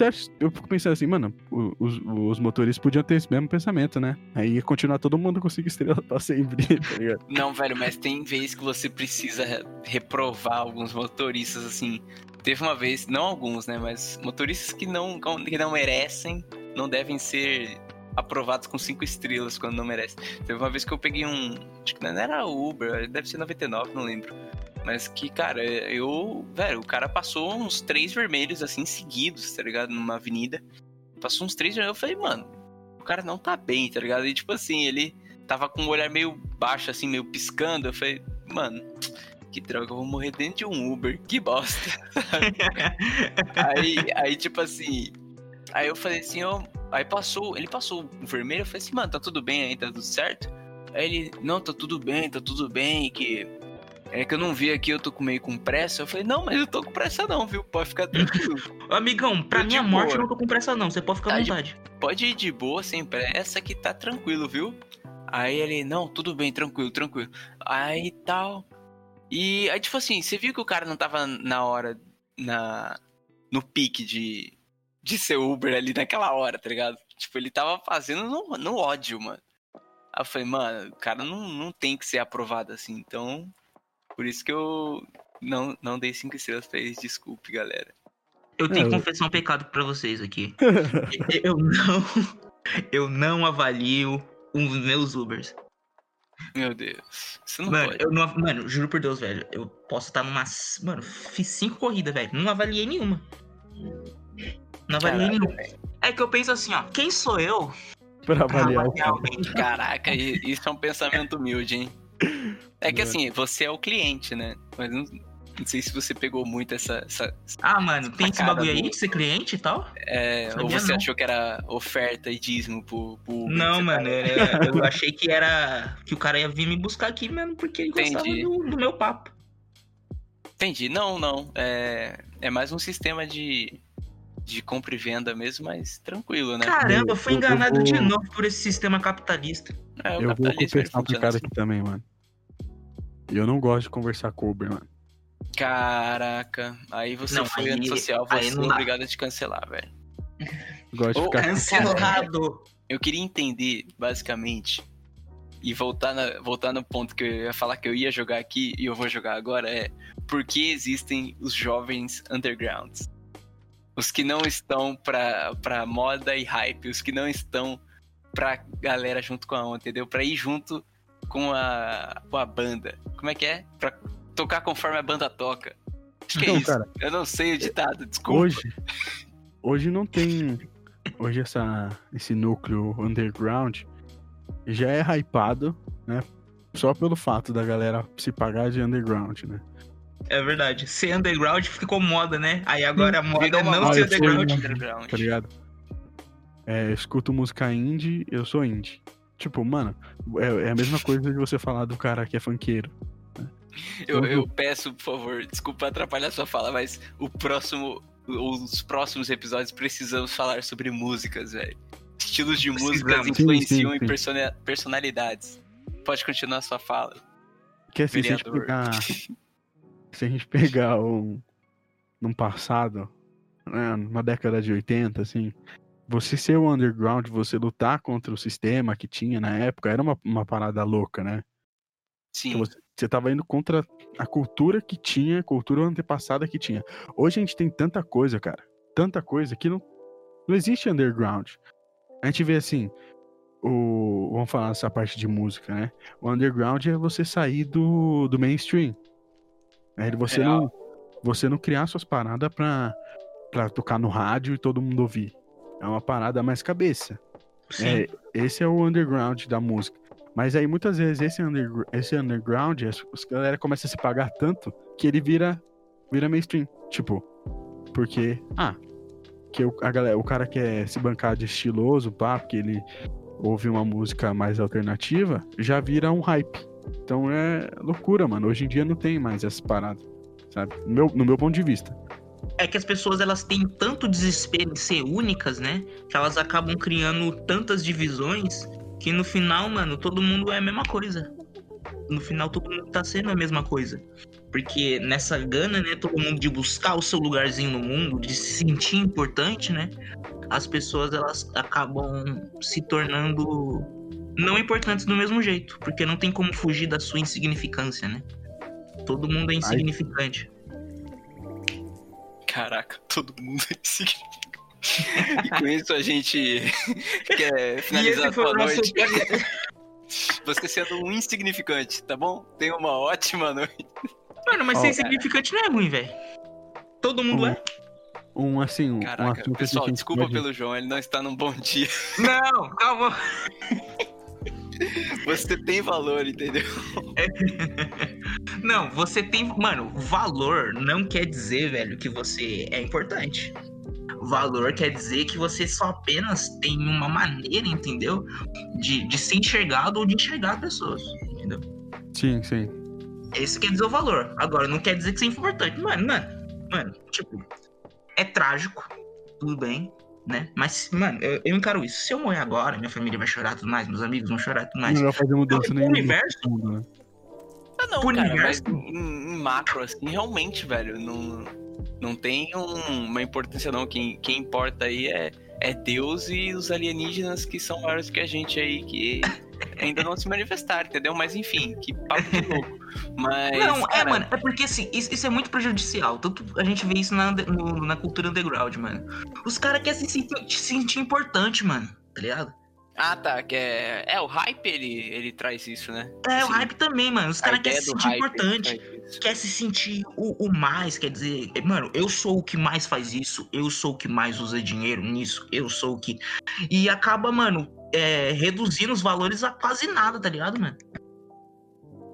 eu fico pensando assim, mano, os, os motoristas podiam ter esse mesmo pensamento, né? Aí ia continuar todo mundo com cinco estrelas pra sempre, tá ligado? Não, velho, mas tem vez que você precisa re- reprovar alguns motoristas, assim. Teve uma vez, não alguns, né? Mas motoristas que não, que não merecem, não devem ser aprovados com cinco estrelas quando não merecem. Teve uma vez que eu peguei um. Acho que não era Uber, deve ser 99, não lembro. Mas que, cara, eu. Velho, o cara passou uns três vermelhos assim seguidos, tá ligado? Numa avenida. Passou uns três vermelhos. Eu falei, mano, o cara não tá bem, tá ligado? E tipo assim, ele tava com um olhar meio baixo, assim, meio piscando. Eu falei, mano, que droga, eu vou morrer dentro de um Uber, que bosta. aí, aí, tipo assim, aí eu falei assim, ó, aí passou, ele passou o vermelho, eu falei assim, mano, tá tudo bem aí, tá tudo certo? Aí ele, não, tá tudo bem, tá tudo bem, que é que eu não vi aqui, eu tô com meio com pressa. Eu falei, não, mas eu tô com pressa não, viu? Pode ficar tranquilo. Amigão, pra de minha morte boa. eu não tô com pressa não, você pode ficar à Tá de- vontade. Pode ir de boa, sem pressa, que tá tranquilo, viu? Aí ele, não, tudo bem, tranquilo, tranquilo. Aí tal. E aí, tipo assim, você viu que o cara não tava na hora, na no pique de, de ser Uber ali naquela hora, tá ligado? Tipo, ele tava fazendo no, no ódio, mano. Aí eu falei, mano, o cara não, não tem que ser aprovado assim, então. Por isso que eu não, não dei cinco estrelas pra eles, desculpe, galera. Eu tenho É, que eu- confessar um pecado pra vocês aqui. eu não. Eu não avalio os meus Ubers. Meu Deus, isso não Mano, pode. eu não. Mano, juro por Deus, velho. Eu posso estar numa. Mano, fiz cinco corridas, velho. Não avaliei nenhuma. Não avaliei Caraca, nenhuma. É que eu penso assim, ó. Quem sou eu Pra pra avaliar o avaliar alguém? Caraca, i- isso é um pensamento humilde, hein? É que assim, você é o cliente, né? Mas não, não sei se você pegou muito essa. essa Ah, mano, tem esse bagulho aí de ser cliente e tal? é, ou você não. achou que era oferta e dízimo pro, pro Uber, Não, mano, é- eu achei que era. Que o cara ia vir me buscar aqui mesmo, porque ele gostava Entendi. do, do meu papo. Entendi. Não, não. É, é mais um sistema de, de compra e venda mesmo, mas tranquilo, né? Caramba, Eu- fui eu- eu enganado de novo por esse sistema capitalista. É, o Eu vou confessar funciona pecado assim. aqui também, mano. Eu não gosto de conversar com o Uber, mano. Caraca, aí você Não, foi antissocial, você é não obrigado a te cancelar, velho. Eu gosto de ficar. Cancelado! Eu queria entender, basicamente, e voltar, na- voltar no ponto que eu ia falar que eu ia jogar aqui e eu vou jogar agora, é por que existem os jovens undergrounds? Os que não estão pra, pra moda e hype, os que não estão pra galera junto com a onda, entendeu? Pra ir junto com a, com a banda. Como é que é? Pra tocar conforme a banda toca. Acho que é Então, isso. cara, Eu não sei o ditado, desculpa. Hoje, hoje não tem. Hoje essa, esse núcleo underground já é hypado, né? Só pelo fato da galera se pagar de underground, né? É verdade. Ser underground ficou moda, né? Aí agora a moda é não ser sou underground. um- underground. Tá ligado? É, eu escuto música indie, eu sou indie. Tipo, mano, é, é a mesma coisa de você falar do cara que é funkeiro. Eu, Uhum. eu peço, por favor, desculpa atrapalhar sua fala, mas o próximo os próximos episódios precisamos falar sobre músicas, velho. Estilos de músicas influenciam Sim, sim, em persona- personalidades. Pode continuar a sua fala. Que assim, se a gente pegar. se a gente pegar um. Num passado, né, numa década de 80, assim. Você ser o underground, você lutar contra o sistema que tinha na época, era uma, uma parada louca, né? Sim. Que você, você tava indo contra a cultura que tinha, a cultura antepassada que tinha. Hoje a gente tem tanta coisa, cara. Tanta coisa que não, não existe underground. A gente vê assim. O, vamos falar essa parte de música, né? O underground é você sair do, do mainstream. É você Real. não, você não criar suas paradas pra, pra tocar no rádio e todo mundo ouvir. É uma parada mais cabeça. É, esse é o underground da música. Mas aí muitas vezes esse, undergr- esse underground, as, as galera começa a se pagar tanto que ele vira, vira mainstream. Tipo, porque, ah, que o, a galera, o cara quer se bancar de estiloso, pá, porque ele ouve uma música mais alternativa, já vira um hype. Então é loucura, mano. Hoje em dia não tem mais essas paradas, sabe? No meu, no meu ponto de vista. É que as pessoas elas têm tanto desespero em ser únicas, né? Que elas acabam criando tantas divisões que no final, mano, todo mundo é a mesma coisa. No final todo mundo tá sendo a mesma coisa. Porque nessa gana, né, todo mundo de buscar o seu lugarzinho no mundo, de se sentir importante, né? As pessoas elas acabam se tornando não importantes do mesmo jeito, porque não tem como fugir da sua insignificância, né? Todo mundo é insignificante. Caraca, todo mundo é insignificante. E com isso a gente quer finalizar a sua noite. Você sendo um insignificante, tá bom? Tenha uma ótima noite. Mano, mas Ó, ser insignificante não é ruim, velho. Todo mundo Um- é. Um, assim, um, um Caraca, a pessoal, gente desculpa pode- pelo João, ele não está num bom dia. Não, calma. Você tem valor, entendeu? Não, você tem. Mano, valor não quer dizer, velho, que você é importante. Valor quer dizer que você só apenas tem uma maneira, entendeu? De, de ser enxergado ou de enxergar pessoas, entendeu? Sim, sim. Esse quer dizer o valor. Agora, não quer dizer que você é importante. Mano, mano, mano, tipo, é trágico, tudo bem, né? Mas, mano, eu, eu encaro isso. Se eu morrer agora, minha família vai chorar tudo mais, meus amigos vão chorar tudo mais. Não vai fazer mudança Pro nenhuma. universo, mundo, né? Ah, não, Pro cara, universo? mas em, em macro, assim, realmente, velho, não, não tem um- uma importância, não. Quem, quem importa aí é, é Deus e os alienígenas que são maiores que a gente aí, que ainda não se manifestaram, entendeu? Mas enfim, que papo de louco. Mas. Não, é, cara, mano, é porque assim, isso, isso é muito prejudicial. Tanto a gente vê isso na, no- na cultura underground, mano. Os caras querem se sentir, se sentir importante, mano, tá ligado? Ah, tá, que é. É, o hype ele, ele traz isso, né? É, o hype também, mano. Os caras querem se sentir importante. Quer se sentir o, o mais, quer dizer, mano, eu sou o que mais faz isso, eu sou o que mais usa dinheiro nisso, eu sou o que. E acaba, mano, é, reduzindo os valores a quase nada, tá ligado, mano?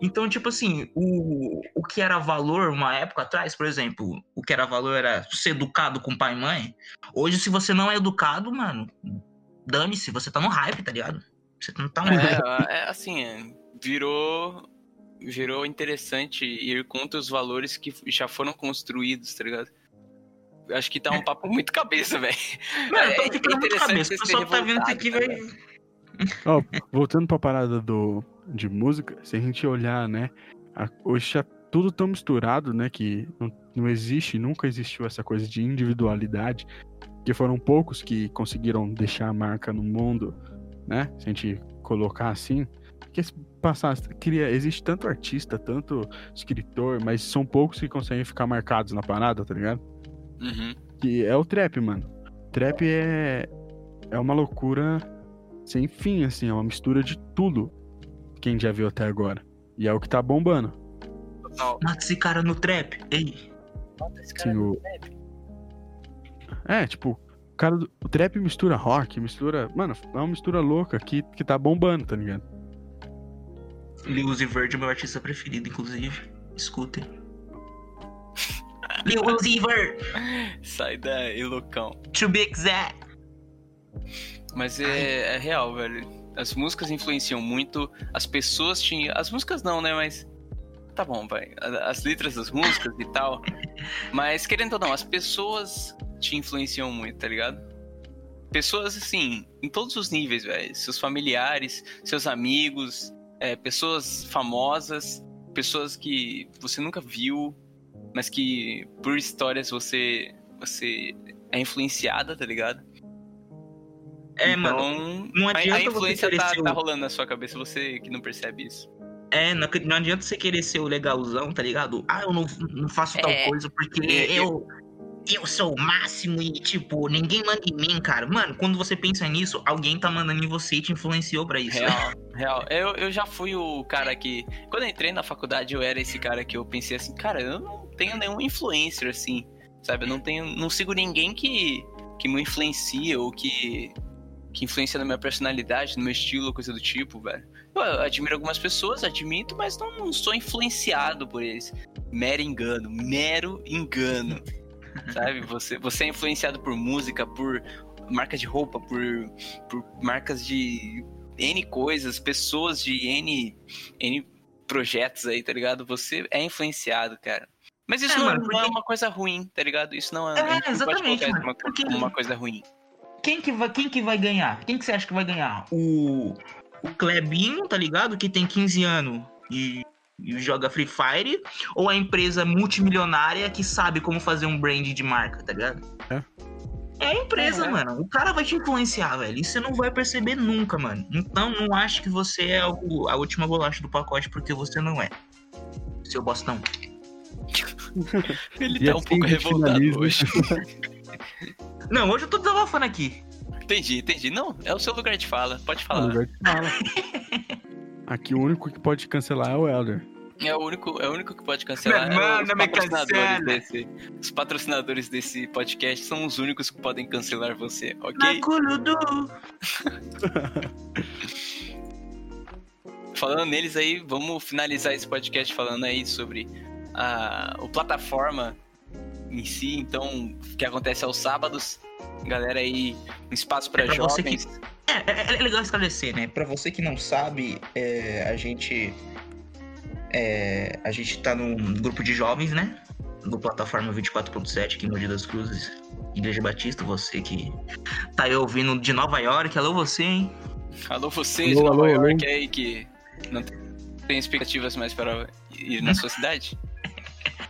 Então, tipo assim, o, o que era valor uma época atrás, por exemplo, o que era valor era ser educado com pai e mãe. Hoje, se você não é educado, mano, dane-se, você tá no hype, tá ligado? Você não tá no hype. É, é assim, é, virou virou interessante ir contra os valores que já foram construídos, tá ligado? Eu Acho que tá um papo muito cabeça, velho. Mano, eu tô é ficando muito interessante cabeça. você O pessoal tá vendo isso aqui vai. revoltado, Ó, voltando pra parada do, de música, se a gente olhar, né? a- hoje tá tudo tão misturado, né? Que não, não existe, nunca existiu essa coisa de individualidade. Que foram poucos que conseguiram deixar a marca no mundo, né? Se a gente colocar assim. Porque se passar, cria, existe tanto artista, tanto escritor, mas são poucos que conseguem ficar marcados na parada, tá ligado? Uhum. Que é o trap, mano. Trap é, é uma loucura sem fim, assim, é uma mistura de tudo. Quem já viu até agora. E é o que tá bombando. Mata esse cara no trap. Ei. Bota esse Sim, cara no o... trap. É, tipo, o cara do... O trap mistura rock, mistura. Mano, é uma mistura louca que, que tá bombando, tá ligado? Lil Uzi Vert é meu artista preferido, inclusive. Escutem. Lil Uzi Sai daí, loucão. to be exact. Mas é, é real, velho. As músicas influenciam muito, as pessoas tinham. As músicas não, né? Mas tá bom, vai. As letras das músicas e tal. Mas, querendo ou não, as pessoas te influenciam muito, tá ligado? Pessoas, assim, em todos os níveis, velho. Seus familiares, seus amigos, é, pessoas famosas, pessoas que você nunca viu, mas que por histórias você, você é influenciada, tá ligado? É, então, mano. Não a, adianta a influência você tá, o- tá rolando na sua cabeça, você que não percebe isso. É, não, não adianta você querer ser o legalzão, tá ligado? Ah, eu não, não faço tal É. coisa porque É, eu. Eu sou o máximo e, tipo, ninguém manda em mim, cara. Mano, quando você pensa nisso, alguém tá mandando em você e te influenciou pra isso. Real, real. Eu, eu já fui o cara que. Quando eu entrei na faculdade, eu era esse cara que eu pensei assim, cara, eu não tenho nenhum influencer assim. Sabe? Eu não tenho. Não sigo ninguém que, que me influencia ou que. Que influencia na minha personalidade, no meu estilo, coisa do tipo, velho. Eu admiro algumas pessoas, admito, mas não, não sou influenciado por eles. Mero engano, mero engano. Sabe? Você, você é influenciado por música, por marcas de roupa, por, por marcas de N coisas, pessoas de N, N projetos aí, tá ligado? Você é influenciado, cara. Mas isso É, não, mano, não é uma coisa ruim, tá ligado? Isso não é. É, não exatamente, uma, porque- uma coisa ruim. Quem que, vai, quem que vai ganhar? Quem que você acha que vai ganhar? O, o Clebinho, tá ligado? Que tem 15 anos e, e joga Free Fire? Ou a empresa multimilionária que sabe como fazer um brand de marca, tá ligado? É. É a empresa, É. mano. O cara vai te influenciar, velho. E você não vai perceber nunca, mano. Então não acho que você é o- a última bolacha do pacote, porque você não é. Seu bostão. Ele E tá um assim pouco revoltado hoje. Não, hoje eu tô desabafando aqui. Entendi, entendi. Não, é o seu lugar de fala. Pode falar. lugar de fala. Aqui o único que pode cancelar é o Elder. É o único, é o único que pode cancelar. Meu é mano, os me patrocinadores cancela. desse, os patrocinadores desse podcast são os únicos que podem cancelar você, ok? culudu. Falando neles aí, vamos finalizar esse podcast falando aí sobre a o plataforma em si, então, que acontece aos sábados. Galera aí, um espaço para É pra você jovens. É, é, é legal esclarecer, né? Pra você que não sabe, é, a gente. é, a gente tá num grupo de jovens, né? Do plataforma 24.7 aqui em Mogi das Cruzes, Igreja Batista. Você que tá aí ouvindo de Nova York. Alô, você, hein? Alô, você Alô, de Nova alô, alô. York aí que não tem expectativas mais para ir na sua cidade?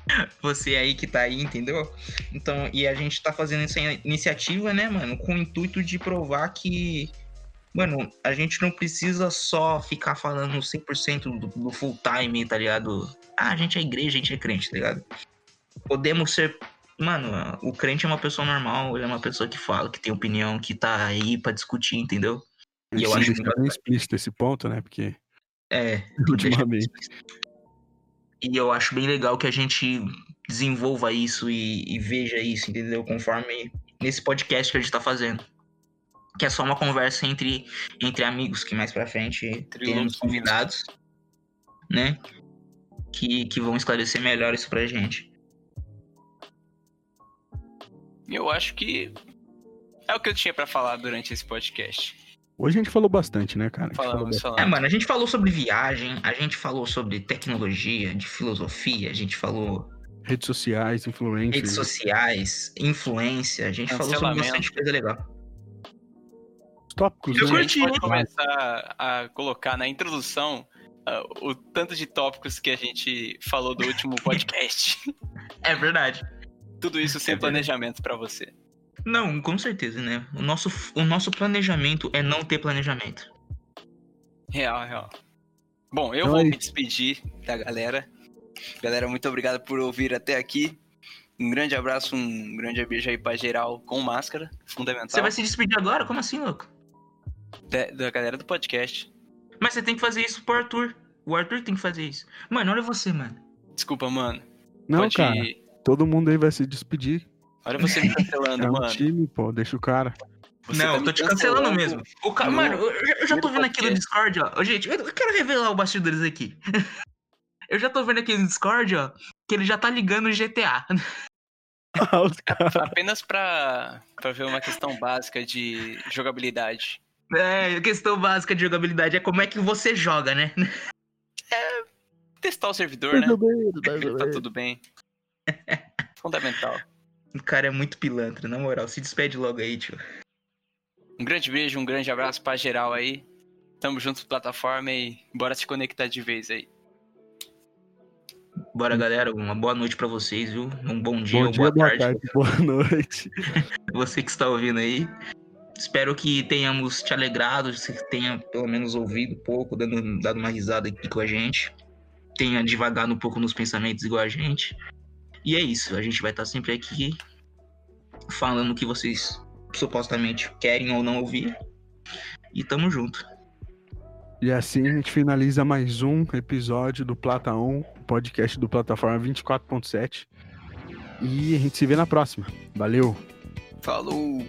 Você aí que tá aí, entendeu? Então, e a gente tá fazendo essa iniciativa, né, mano, com o intuito de provar que, mano, a gente não precisa só ficar falando 100% do, do full time, tá ligado? Ah, a gente é igreja, a gente é crente, tá ligado? Podemos ser. Mano, o crente é uma pessoa normal, ele é uma pessoa que fala, que tem opinião, que tá aí pra discutir, entendeu? E eu Sim, acho deixar bem explícito esse ponto, né? Porque É. ultimamente. E eu acho bem legal que a gente desenvolva isso e, e veja isso, entendeu? Conforme nesse podcast que a gente tá fazendo. Que é só uma conversa entre, entre amigos, que mais pra frente teremos loucos. convidados, né? Que, que vão esclarecer melhor isso pra gente. Eu acho que é o que eu tinha pra falar durante esse podcast. Hoje a gente falou bastante, né, cara? A gente falou Falamos, É, falamos. mano, a gente falou sobre viagem, a gente falou sobre tecnologia, de filosofia, a gente falou redes sociais, influencers. redes sociais, influência, a gente falou sobre bastante coisa legal. tópicos, Eu né? a gente pode curti, começar a colocar na introdução ah, o tanto de tópicos que a gente falou do último podcast. É verdade. Tudo isso sem planejamento pra você. Não, com certeza, né? O nosso, o nosso planejamento é não ter planejamento. Real, real. Bom, eu Então vou é me despedir da galera. Galera, muito obrigado por ouvir até aqui. Um grande abraço, um grande beijo aí pra geral com máscara, fundamental. Você vai se despedir agora? Como assim, louco? Da, da galera do podcast. Mas você tem que fazer isso pro Arthur. O Arthur tem que fazer isso. Mano, olha você, mano. Desculpa, mano. Não, Pode cara. Todo mundo aí vai se despedir. Olha você me cancelando, É um mano. time, pô. Deixa o cara. Você não, tá eu tô te cancelando, cancelando mesmo. O ca... no Mano, eu, eu- já tô vendo aqui no. Discord, ó. Gente, eu quero revelar o bastidores aqui. eu já tô vendo aqui no Discord, ó, que ele já tá ligando o GTA. Caras. Apenas pra, pra ver uma questão básica de jogabilidade. É, a questão básica de jogabilidade é como é que você joga, né? testar o servidor, né? Tudo bem, tudo que tá bem. tudo bem. Fundamental. O cara é muito pilantra, na moral. Se despede logo aí, tio. Um grande beijo, um grande abraço pra geral aí. Tamo junto plataforma e bora se conectar de vez aí. Bora, galera. Uma boa noite pra vocês, viu? Um bom dia, Bom ou dia, boa, boa tarde. tarde, boa noite. Você que está ouvindo aí. Espero que tenhamos te alegrado, você tenha pelo menos ouvido um pouco, dando, dado uma risada aqui com a gente. Tenha devagado um pouco nos pensamentos igual a gente. E é isso, a gente vai estar sempre aqui falando o que vocês supostamente querem ou não ouvir. E tamo junto. E assim a gente finaliza mais um episódio do Plata On, podcast do Plataforma 24.7. E a gente se vê na próxima. Valeu! Falou!